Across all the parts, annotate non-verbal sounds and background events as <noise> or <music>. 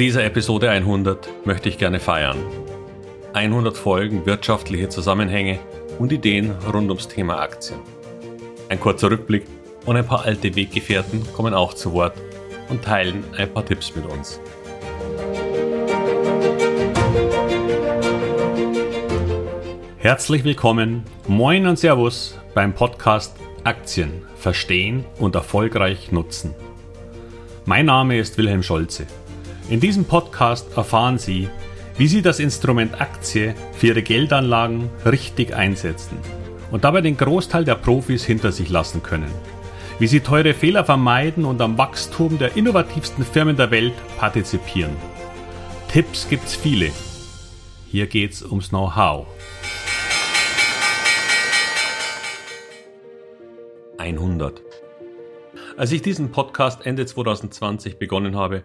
dieser Episode 100 möchte ich gerne feiern. 100 Folgen wirtschaftliche Zusammenhänge und Ideen rund ums Thema Aktien. Ein kurzer Rückblick und ein paar alte Weggefährten kommen auch zu Wort und teilen ein paar Tipps mit uns. Herzlich willkommen, moin und Servus beim Podcast Aktien verstehen und erfolgreich nutzen. Mein Name ist Wilhelm Scholze. In diesem Podcast erfahren Sie, wie Sie das Instrument Aktie für Ihre Geldanlagen richtig einsetzen und dabei den Großteil der Profis hinter sich lassen können. Wie Sie teure Fehler vermeiden und am Wachstum der innovativsten Firmen der Welt partizipieren. Tipps gibt's viele. Hier geht's ums Know-how. 100. Als ich diesen Podcast Ende 2020 begonnen habe,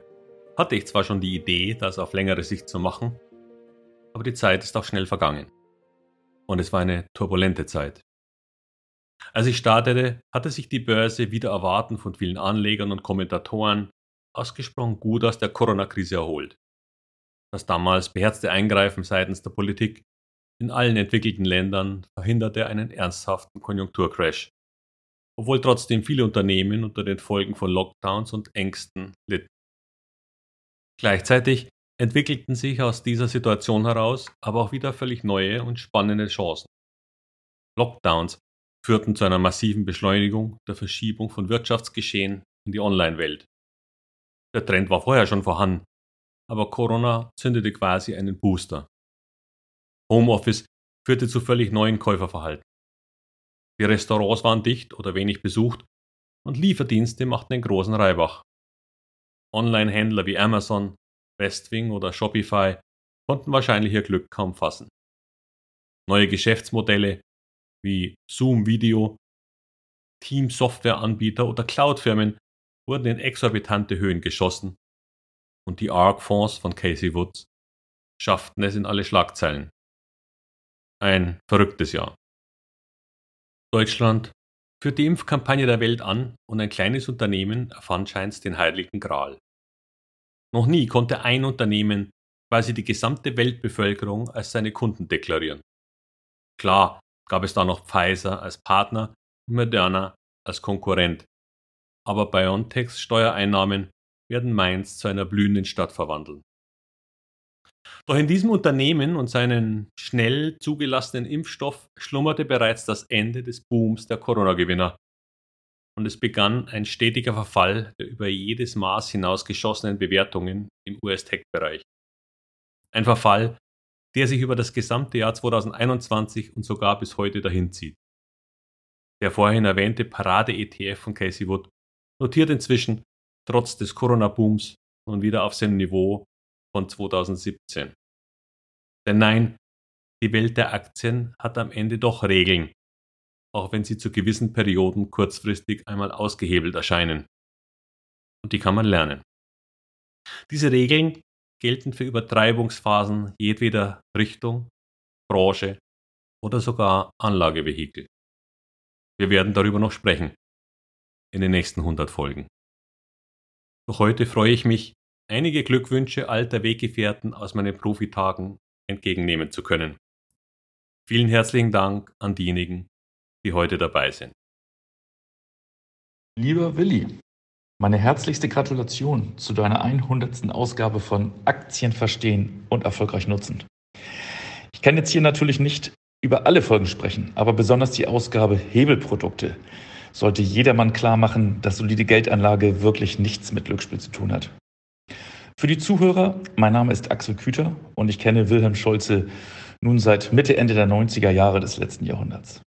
hatte ich zwar schon die Idee, das auf längere Sicht zu machen, aber die Zeit ist auch schnell vergangen. Und es war eine turbulente Zeit. Als ich startete, hatte sich die Börse wieder erwarten von vielen Anlegern und Kommentatoren ausgesprochen gut aus der Corona-Krise erholt. Das damals beherzte Eingreifen seitens der Politik in allen entwickelten Ländern verhinderte einen ernsthaften Konjunkturcrash, obwohl trotzdem viele Unternehmen unter den Folgen von Lockdowns und Ängsten litten. Gleichzeitig entwickelten sich aus dieser Situation heraus aber auch wieder völlig neue und spannende Chancen. Lockdowns führten zu einer massiven Beschleunigung der Verschiebung von Wirtschaftsgeschehen in die Online-Welt. Der Trend war vorher schon vorhanden, aber Corona zündete quasi einen Booster. Homeoffice führte zu völlig neuen Käuferverhalten. Die Restaurants waren dicht oder wenig besucht und Lieferdienste machten den großen Reibach. Online-Händler wie Amazon, Westwing oder Shopify konnten wahrscheinlich ihr Glück kaum fassen. Neue Geschäftsmodelle wie Zoom Video, Team-Software-Anbieter oder Cloud-Firmen wurden in exorbitante Höhen geschossen und die ARC-Fonds von Casey Woods schafften es in alle Schlagzeilen. Ein verrücktes Jahr. Deutschland führt die Impfkampagne der Welt an und ein kleines Unternehmen erfand scheins den heiligen Gral. Noch nie konnte ein Unternehmen quasi die gesamte Weltbevölkerung als seine Kunden deklarieren. Klar gab es da noch Pfizer als Partner und Moderna als Konkurrent. Aber BioNTechs Steuereinnahmen werden Mainz zu einer blühenden Stadt verwandeln. Doch in diesem Unternehmen und seinen schnell zugelassenen Impfstoff schlummerte bereits das Ende des Booms der Corona-Gewinner und es begann ein stetiger Verfall der über jedes Maß hinausgeschossenen Bewertungen im US-Tech-Bereich. Ein Verfall, der sich über das gesamte Jahr 2021 und sogar bis heute dahinzieht. Der vorhin erwähnte Parade-ETF von Casey Wood notiert inzwischen trotz des Corona-Booms nun wieder auf seinem Niveau von 2017. Denn nein, die Welt der Aktien hat am Ende doch Regeln, auch wenn sie zu gewissen Perioden kurzfristig einmal ausgehebelt erscheinen. Und die kann man lernen. Diese Regeln gelten für Übertreibungsphasen jedweder Richtung, Branche oder sogar Anlagevehikel. Wir werden darüber noch sprechen in den nächsten 100 Folgen. Doch heute freue ich mich, einige Glückwünsche alter Weggefährten aus meinen Profitagen entgegennehmen zu können. Vielen herzlichen Dank an diejenigen, die heute dabei sind. Lieber Willi, meine herzlichste Gratulation zu deiner 100. Ausgabe von Aktien verstehen und erfolgreich nutzen. Ich kann jetzt hier natürlich nicht über alle Folgen sprechen, aber besonders die Ausgabe Hebelprodukte sollte jedermann klar machen, dass solide Geldanlage wirklich nichts mit Glücksspiel zu tun hat. Für die Zuhörer, mein Name ist Axel Küter und ich kenne Wilhelm Scholze nun seit Mitte, Ende der 90er Jahre des letzten Jahrhunderts.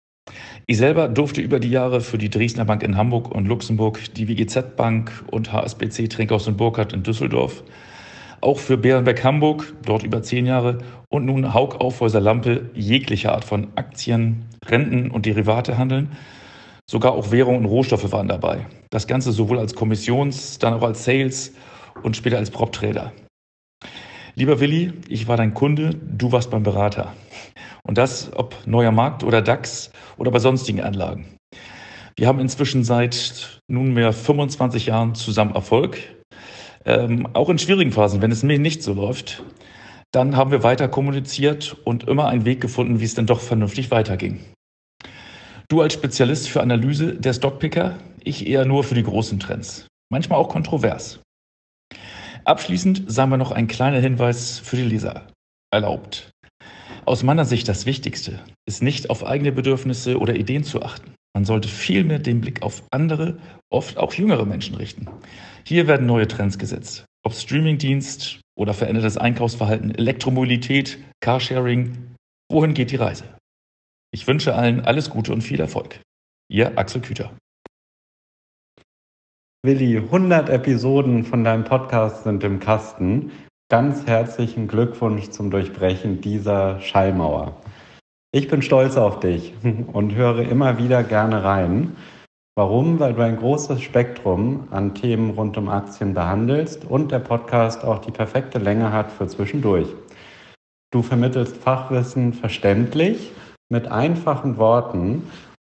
Ich selber durfte über die Jahre für die Dresdner Bank in Hamburg und Luxemburg, die WGZ Bank und HSBC Trinkhaus und Burkhardt in Düsseldorf, auch für Bärenbeck Hamburg, dort über zehn Jahre, und nun Haug Aufhäuser Lampe jegliche Art von Aktien, Renten und Derivate handeln. Sogar auch Währung und Rohstoffe waren dabei. Das Ganze sowohl als Kommissions-, dann auch als Sales- und später als Prop-Trader. Lieber Willi, ich war dein Kunde, du warst mein Berater. Und das, ob neuer Markt oder DAX oder bei sonstigen Anlagen. Wir haben inzwischen seit nunmehr 25 Jahren zusammen Erfolg. Ähm, auch in schwierigen Phasen, wenn es mir nicht so läuft, dann haben wir weiter kommuniziert und immer einen Weg gefunden, wie es dann doch vernünftig weiterging. Du als Spezialist für Analyse der Stockpicker, ich eher nur für die großen Trends. Manchmal auch kontrovers. Abschließend sei mir noch ein kleiner Hinweis für die Leser erlaubt. Aus meiner Sicht das Wichtigste ist nicht auf eigene Bedürfnisse oder Ideen zu achten. Man sollte vielmehr den Blick auf andere, oft auch jüngere Menschen richten. Hier werden neue Trends gesetzt. Ob Streamingdienst oder verändertes Einkaufsverhalten, Elektromobilität, Carsharing, wohin geht die Reise? Ich wünsche allen alles Gute und viel Erfolg. Ihr Axel Küter. Willi, 100 Episoden von deinem Podcast sind im Kasten. Ganz herzlichen Glückwunsch zum Durchbrechen dieser Schallmauer. Ich bin stolz auf dich <laughs> und höre immer wieder gerne rein. Warum? Weil du ein großes Spektrum an Themen rund um Aktien behandelst und der Podcast auch die perfekte Länge hat für zwischendurch. Du vermittelst Fachwissen verständlich mit einfachen Worten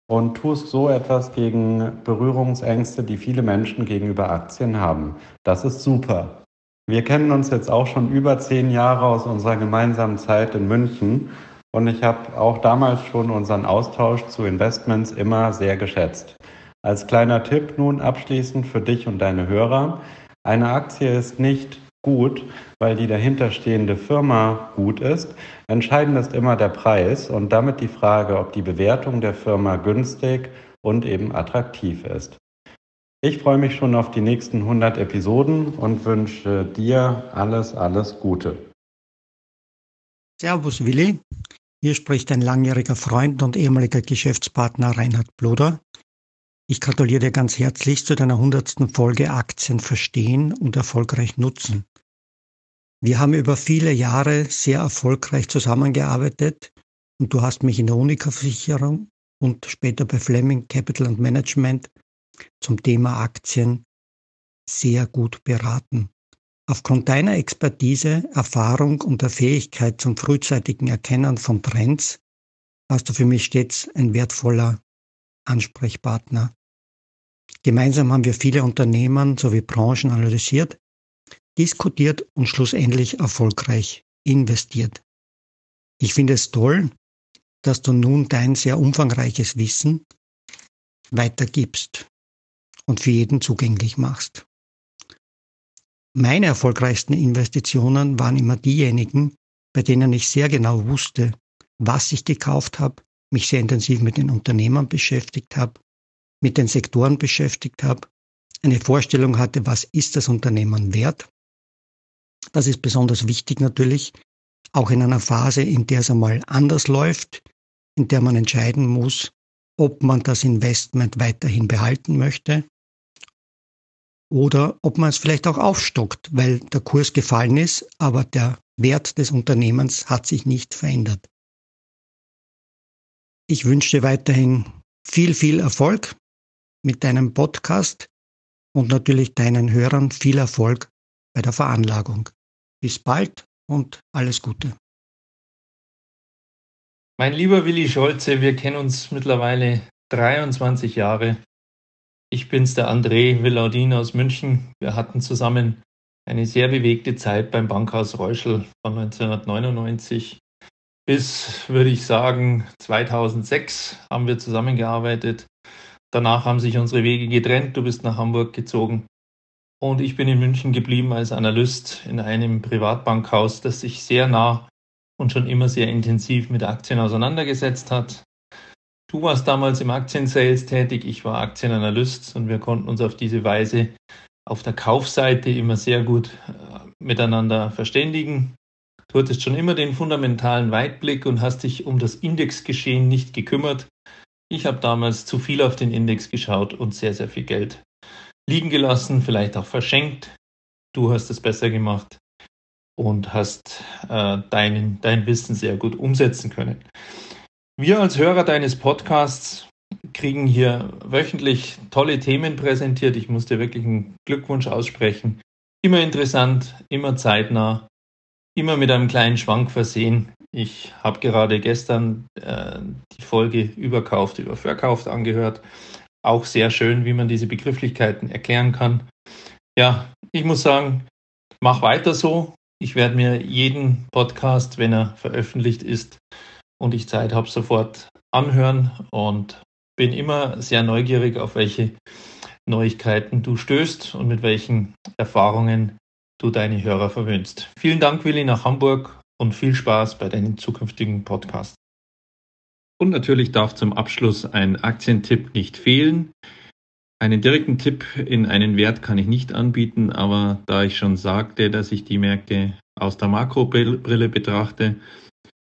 und tust so etwas gegen Berührungsängste, die viele Menschen gegenüber Aktien haben. Das ist super. Wir kennen uns jetzt auch schon über zehn Jahre aus unserer gemeinsamen Zeit in München und ich habe auch damals schon unseren Austausch zu Investments immer sehr geschätzt. Als kleiner Tipp nun abschließend für dich und deine Hörer. Eine Aktie ist nicht gut, weil die dahinterstehende Firma gut ist. Entscheidend ist immer der Preis und damit die Frage, ob die Bewertung der Firma günstig und eben attraktiv ist. Ich freue mich schon auf die nächsten 100 Episoden und wünsche dir alles, alles Gute. Servus Willi, hier spricht ein langjähriger Freund und ehemaliger Geschäftspartner Reinhard Bloder. Ich gratuliere dir ganz herzlich zu deiner 100. Folge Aktien verstehen und erfolgreich nutzen. Wir haben über viele Jahre sehr erfolgreich zusammengearbeitet und du hast mich in der Unica-Versicherung und später bei Fleming Capital and Management zum Thema Aktien sehr gut beraten. Aufgrund deiner Expertise, Erfahrung und der Fähigkeit zum frühzeitigen Erkennen von Trends warst du für mich stets ein wertvoller Ansprechpartner. Gemeinsam haben wir viele Unternehmen sowie Branchen analysiert, diskutiert und schlussendlich erfolgreich investiert. Ich finde es toll, dass du nun dein sehr umfangreiches Wissen weitergibst und für jeden zugänglich machst. Meine erfolgreichsten Investitionen waren immer diejenigen, bei denen ich sehr genau wusste, was ich gekauft habe, mich sehr intensiv mit den Unternehmern beschäftigt habe, mit den Sektoren beschäftigt habe, eine Vorstellung hatte, was ist das Unternehmen wert. Das ist besonders wichtig natürlich, auch in einer Phase, in der es einmal anders läuft, in der man entscheiden muss, ob man das Investment weiterhin behalten möchte oder ob man es vielleicht auch aufstockt, weil der Kurs gefallen ist, aber der Wert des Unternehmens hat sich nicht verändert. Ich wünsche dir weiterhin viel, viel Erfolg mit deinem Podcast und natürlich deinen Hörern viel Erfolg bei der Veranlagung. Bis bald und alles Gute. Mein lieber Willi Scholze, wir kennen uns mittlerweile 23 Jahre. Ich bin's, der André Villaudin aus München. Wir hatten zusammen eine sehr bewegte Zeit beim Bankhaus Reuschel von 1999 bis, würde ich sagen, 2006 haben wir zusammengearbeitet. Danach haben sich unsere Wege getrennt. Du bist nach Hamburg gezogen. Und ich bin in München geblieben als Analyst in einem Privatbankhaus, das sich sehr nah und schon immer sehr intensiv mit Aktien auseinandergesetzt hat. Du warst damals im Aktiensales tätig, ich war Aktienanalyst und wir konnten uns auf diese Weise auf der Kaufseite immer sehr gut äh, miteinander verständigen. Du hattest schon immer den fundamentalen Weitblick und hast dich um das Indexgeschehen nicht gekümmert. Ich habe damals zu viel auf den Index geschaut und sehr, sehr viel Geld liegen gelassen, vielleicht auch verschenkt. Du hast es besser gemacht und hast äh, dein, dein Wissen sehr gut umsetzen können. Wir als Hörer deines Podcasts kriegen hier wöchentlich tolle Themen präsentiert. Ich muss dir wirklich einen Glückwunsch aussprechen. Immer interessant, immer zeitnah, immer mit einem kleinen Schwank versehen. Ich habe gerade gestern äh, die Folge überkauft, überverkauft angehört. Auch sehr schön, wie man diese Begrifflichkeiten erklären kann. Ja, ich muss sagen, mach weiter so. Ich werde mir jeden Podcast, wenn er veröffentlicht ist und ich Zeit habe, sofort anhören und bin immer sehr neugierig, auf welche Neuigkeiten du stößt und mit welchen Erfahrungen du deine Hörer verwöhnst. Vielen Dank, Willi, nach Hamburg und viel Spaß bei deinen zukünftigen Podcasts. Und natürlich darf zum Abschluss ein Aktientipp nicht fehlen. Einen direkten Tipp in einen Wert kann ich nicht anbieten, aber da ich schon sagte, dass ich die Märkte aus der Makrobrille betrachte,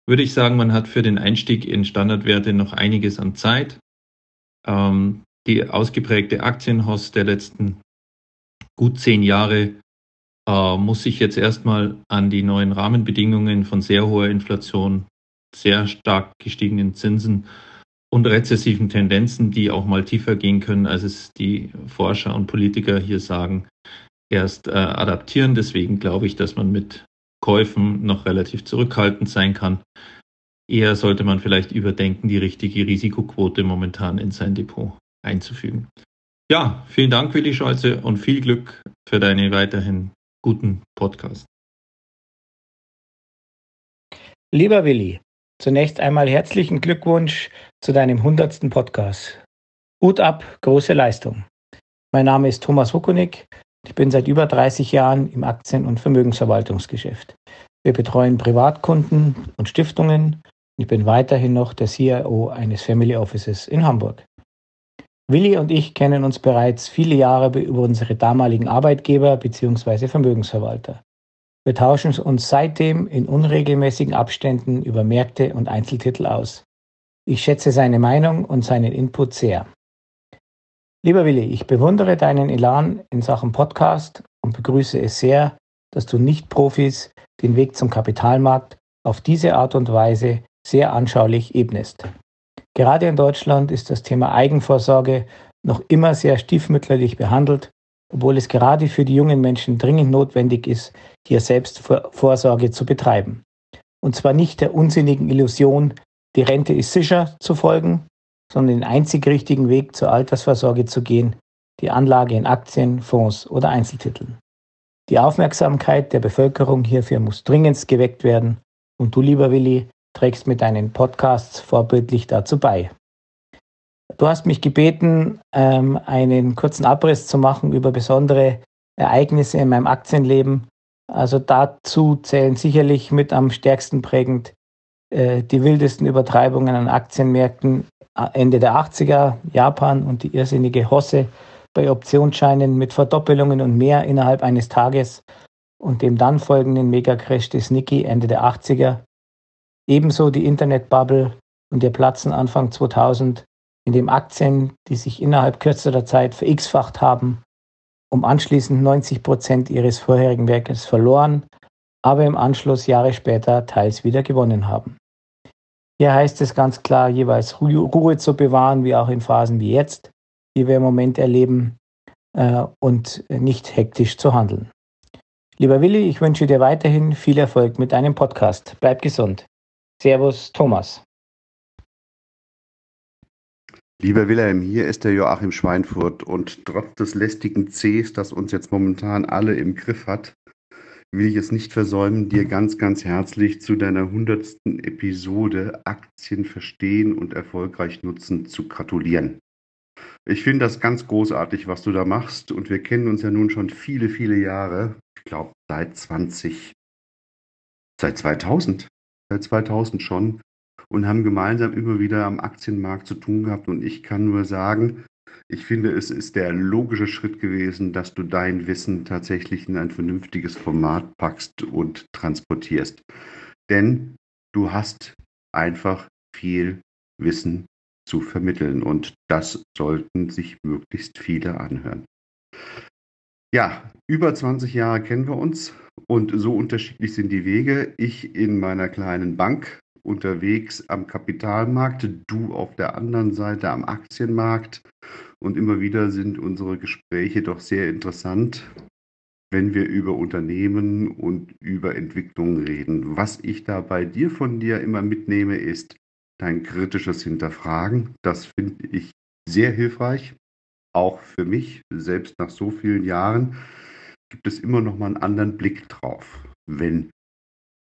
würde ich sagen, man hat für den Einstieg in Standardwerte noch einiges an Zeit. Ähm, die ausgeprägte Aktienhost der letzten gut zehn Jahre muss sich jetzt erstmal an die neuen Rahmenbedingungen von sehr hoher Inflation, sehr stark gestiegenen Zinsen und rezessiven Tendenzen, die auch mal tiefer gehen können, als es die Forscher und Politiker hier sagen, erst äh, adaptieren. Deswegen glaube ich, dass man mit Käufen noch relativ zurückhaltend sein kann. Eher sollte man vielleicht überdenken, die richtige Risikoquote momentan in sein Depot einzufügen. Ja, vielen Dank, Willi Scholze, und viel Glück für deine weiterhin guten Podcast. Lieber Willi, zunächst einmal herzlichen Glückwunsch zu deinem 100. Podcast. Hut ab, große Leistung. Mein Name ist Thomas Hukonik. Ich bin seit über 30 Jahren im Aktien- und Vermögensverwaltungsgeschäft. Wir betreuen Privatkunden und Stiftungen. Ich bin weiterhin noch der CIO eines Family Offices in Hamburg. Willi und ich kennen uns bereits viele Jahre über unsere damaligen Arbeitgeber bzw. Vermögensverwalter. Wir tauschen uns seitdem in unregelmäßigen Abständen über Märkte und Einzeltitel aus. Ich schätze seine Meinung und seinen Input sehr. Lieber Willi, ich bewundere deinen Elan in Sachen Podcast und begrüße es sehr, dass du Nicht-Profis den Weg zum Kapitalmarkt auf diese Art und Weise sehr anschaulich ebnest. Gerade in Deutschland ist das Thema Eigenvorsorge noch immer sehr stiefmütterlich behandelt, obwohl es gerade für die jungen Menschen dringend notwendig ist, hier selbst Vorsorge zu betreiben. Und zwar nicht der unsinnigen Illusion, die Rente ist sicher zu folgen, sondern den einzig richtigen Weg zur Altersvorsorge zu gehen, die Anlage in Aktien, Fonds oder Einzeltiteln. Die Aufmerksamkeit der Bevölkerung hierfür muss dringend geweckt werden und du, lieber Willi, trägst mit deinen Podcasts vorbildlich dazu bei. Du hast mich gebeten, ähm, einen kurzen Abriss zu machen über besondere Ereignisse in meinem Aktienleben. Also dazu zählen sicherlich mit am stärksten prägend äh, die wildesten Übertreibungen an Aktienmärkten äh, Ende der 80er, Japan und die irrsinnige Hosse bei Optionsscheinen mit Verdoppelungen und mehr innerhalb eines Tages und dem dann folgenden Megacrash des Nikkei Ende der 80er Ebenso die Internetbubble und ihr Platzen Anfang 2000, in dem Aktien, die sich innerhalb kürzester Zeit verX-facht haben, um anschließend 90 Prozent ihres vorherigen Werkes verloren, aber im Anschluss Jahre später teils wieder gewonnen haben. Hier heißt es ganz klar, jeweils Ruhe zu bewahren, wie auch in Phasen wie jetzt, die wir im Moment erleben, äh, und nicht hektisch zu handeln. Lieber Willi, ich wünsche dir weiterhin viel Erfolg mit deinem Podcast. Bleib gesund. Servus, Thomas. Lieber Wilhelm, hier ist der Joachim Schweinfurt und trotz des lästigen Cs, das uns jetzt momentan alle im Griff hat, will ich es nicht versäumen, dir ganz, ganz herzlich zu deiner hundertsten Episode Aktien verstehen und erfolgreich nutzen zu gratulieren. Ich finde das ganz großartig, was du da machst und wir kennen uns ja nun schon viele, viele Jahre. Ich glaube seit 20, seit 2000 seit 2000 schon und haben gemeinsam immer wieder am Aktienmarkt zu tun gehabt. Und ich kann nur sagen, ich finde, es ist der logische Schritt gewesen, dass du dein Wissen tatsächlich in ein vernünftiges Format packst und transportierst. Denn du hast einfach viel Wissen zu vermitteln und das sollten sich möglichst viele anhören. Ja, über 20 Jahre kennen wir uns und so unterschiedlich sind die Wege. Ich in meiner kleinen Bank unterwegs am Kapitalmarkt, du auf der anderen Seite am Aktienmarkt. Und immer wieder sind unsere Gespräche doch sehr interessant, wenn wir über Unternehmen und über Entwicklungen reden. Was ich da bei dir von dir immer mitnehme, ist dein kritisches Hinterfragen. Das finde ich sehr hilfreich, auch für mich, selbst nach so vielen Jahren. gibt es immer noch mal einen anderen Blick drauf, wenn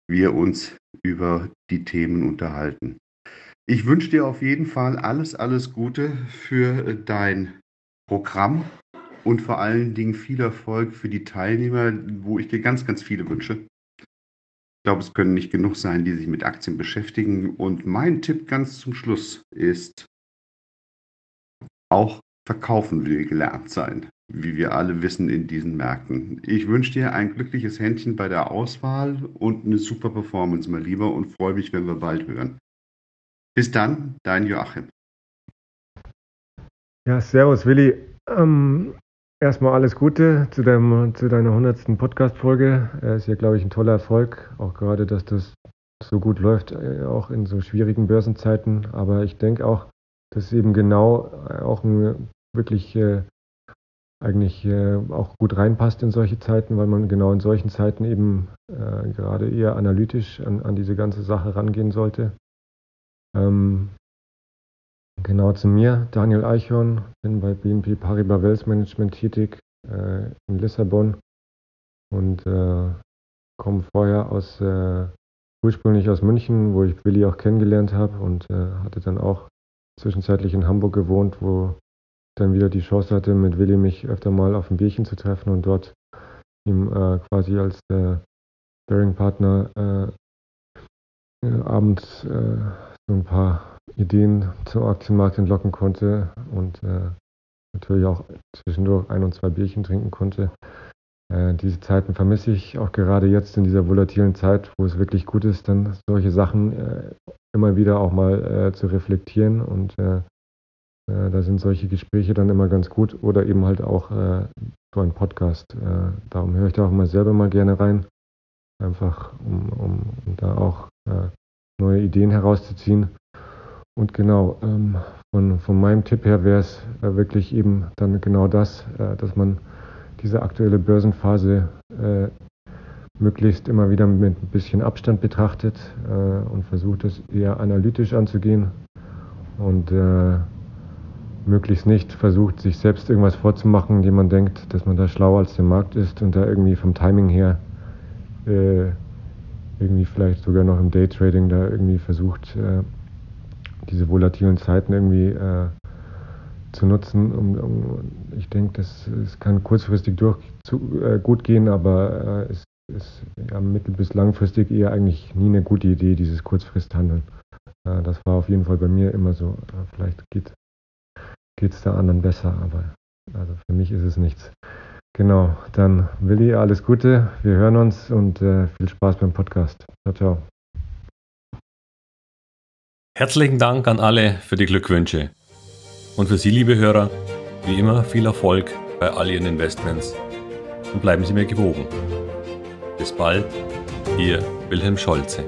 wir uns über die Themen unterhalten. Ich wünsche dir auf jeden Fall alles, alles Gute für dein Programm und vor allen Dingen viel Erfolg für die Teilnehmer, wo ich dir ganz, ganz viele wünsche. Ich glaube, es können nicht genug sein, die sich mit Aktien beschäftigen. Und mein Tipp ganz zum Schluss ist, auch verkaufen will gelernt sein, wie wir alle wissen in diesen Märkten. Ich wünsche dir ein glückliches Händchen bei der Auswahl und eine super Performance, mein Lieber, und freue mich, wenn wir bald hören. Bis dann, dein Joachim. Ja, servus Willi. Ähm, erstmal alles Gute zu, deinem, zu deiner 100. Podcast-Folge. Es ist ja, glaube ich, ein toller Erfolg, auch gerade, dass das so gut läuft, äh, auch in so schwierigen Börsenzeiten. Aber ich denke auch, dass eben genau äh, auch ein, wirklich äh, eigentlich äh, auch gut reinpasst in solche Zeiten, weil man genau in solchen Zeiten eben äh, gerade eher analytisch an, an, diese ganze Sache rangehen sollte. Ähm, genau zu mir, Daniel Eichhorn, bin bei BNP Paribas Wealth Management tätig äh, in Lissabon und äh, komme vorher aus äh, ursprünglich aus München, wo ich Willi auch kennengelernt habe und hatte dann auch zwischenzeitlich in Hamburg gewohnt, wo dann wieder die Chance hatte, mit Willi mich öfter mal auf ein Bierchen zu treffen und dort ihm äh, quasi als äh, Bearing-Partner äh, äh abends äh, so ein paar Ideen zum Aktienmarkt entlocken konnte und äh, natürlich auch zwischendurch ein und zwei Bierchen trinken konnte. diese Zeiten vermisse ich auch gerade jetzt in dieser volatilen Zeit, wo es wirklich gut ist, dann solche Sachen immer wieder auch mal zu reflektieren und äh, da sind solche Gespräche dann immer ganz gut oder eben halt auch äh, so ein Podcast. Äh, darum höre ich da auch mal selber mal gerne rein, einfach um, um, um da auch äh, neue Ideen herauszuziehen. Und genau, ähm, von, von meinem Tipp her wäre es äh, wirklich eben dann genau das, äh, dass man diese aktuelle Börsenphase möglichst immer wieder mit ein bisschen Abstand betrachtet und versucht es eher analytisch anzugehen und möglichst nicht versucht, sich selbst irgendwas vorzumachen, indem man denkt, dass man da schlauer als der Markt ist und da irgendwie vom Timing her äh, irgendwie vielleicht sogar noch im Daytrading da irgendwie versucht, äh, diese volatilen Zeiten irgendwie äh, zu nutzen. Um, um, ich denke, das, das kann kurzfristig durch zu, äh, gut gehen, aber es äh, ist ja, mittel- bis langfristig eher eigentlich nie eine gute Idee, dieses Kurzfristhandeln. Äh, das war auf jeden Fall bei mir immer so. vielleicht geht es der anderen besser, aber also für mich ist es nichts. Genau, dann Willi, alles Gute, wir hören uns und äh, viel Spaß beim Podcast. Ciao, ciao. Herzlichen Dank an alle für die Glückwünsche. Und für Sie, liebe Hörer, wie immer viel Erfolg bei all Ihren Investments und bleiben Sie mir gewogen. Bis bald, Ihr Wilhelm Scholze.